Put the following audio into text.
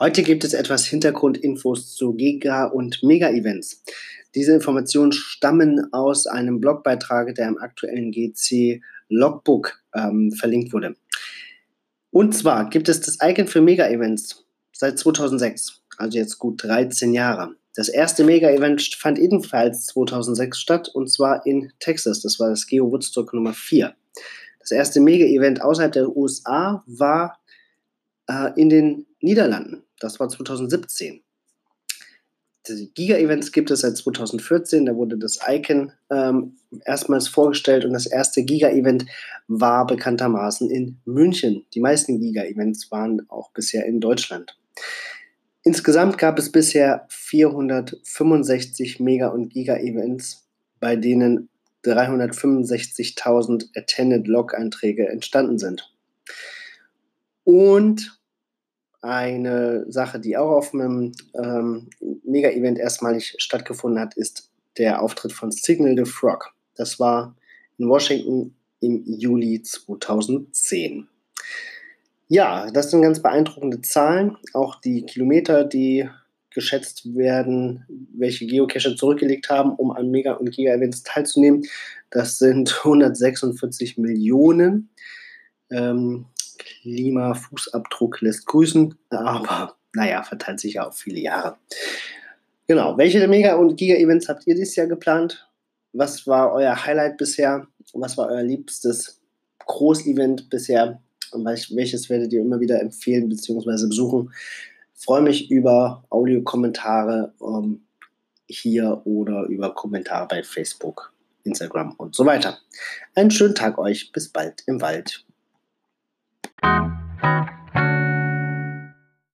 Heute gibt es etwas Hintergrundinfos zu Giga- und Mega-Events. Diese Informationen stammen aus einem Blogbeitrag, der im aktuellen GC Logbook ähm, verlinkt wurde. Und zwar gibt es das Icon für Mega-Events seit 2006, also jetzt gut 13 Jahre. Das erste Mega-Event fand ebenfalls 2006 statt und zwar in Texas. Das war das Geo Woodstock Nummer 4. Das erste Mega-Event außerhalb der USA war äh, in den Niederlanden. Das war 2017. Die Giga-Events gibt es seit 2014. Da wurde das Icon ähm, erstmals vorgestellt und das erste Giga-Event war bekanntermaßen in München. Die meisten Giga-Events waren auch bisher in Deutschland. Insgesamt gab es bisher 465 Mega- und Giga-Events, bei denen 365.000 Attended Log-Einträge entstanden sind. Und eine Sache, die auch auf einem ähm, Mega-Event erstmalig stattgefunden hat, ist der Auftritt von Signal the Frog. Das war in Washington im Juli 2010. Ja, das sind ganz beeindruckende Zahlen. Auch die Kilometer, die geschätzt werden, welche Geocacher zurückgelegt haben, um an Mega- und Giga-Events teilzunehmen. Das sind 146 Millionen. Ähm, Klimafußabdruck lässt grüßen, aber naja, verteilt sich ja auf viele Jahre. Genau, welche Mega- und Giga-Events habt ihr dieses Jahr geplant? Was war euer Highlight bisher? Was war euer liebstes Großevent bisher? Und welches werdet ihr immer wieder empfehlen bzw. besuchen? freue mich über Audiokommentare ähm, hier oder über Kommentare bei Facebook, Instagram und so weiter. Einen schönen Tag euch. Bis bald im Wald.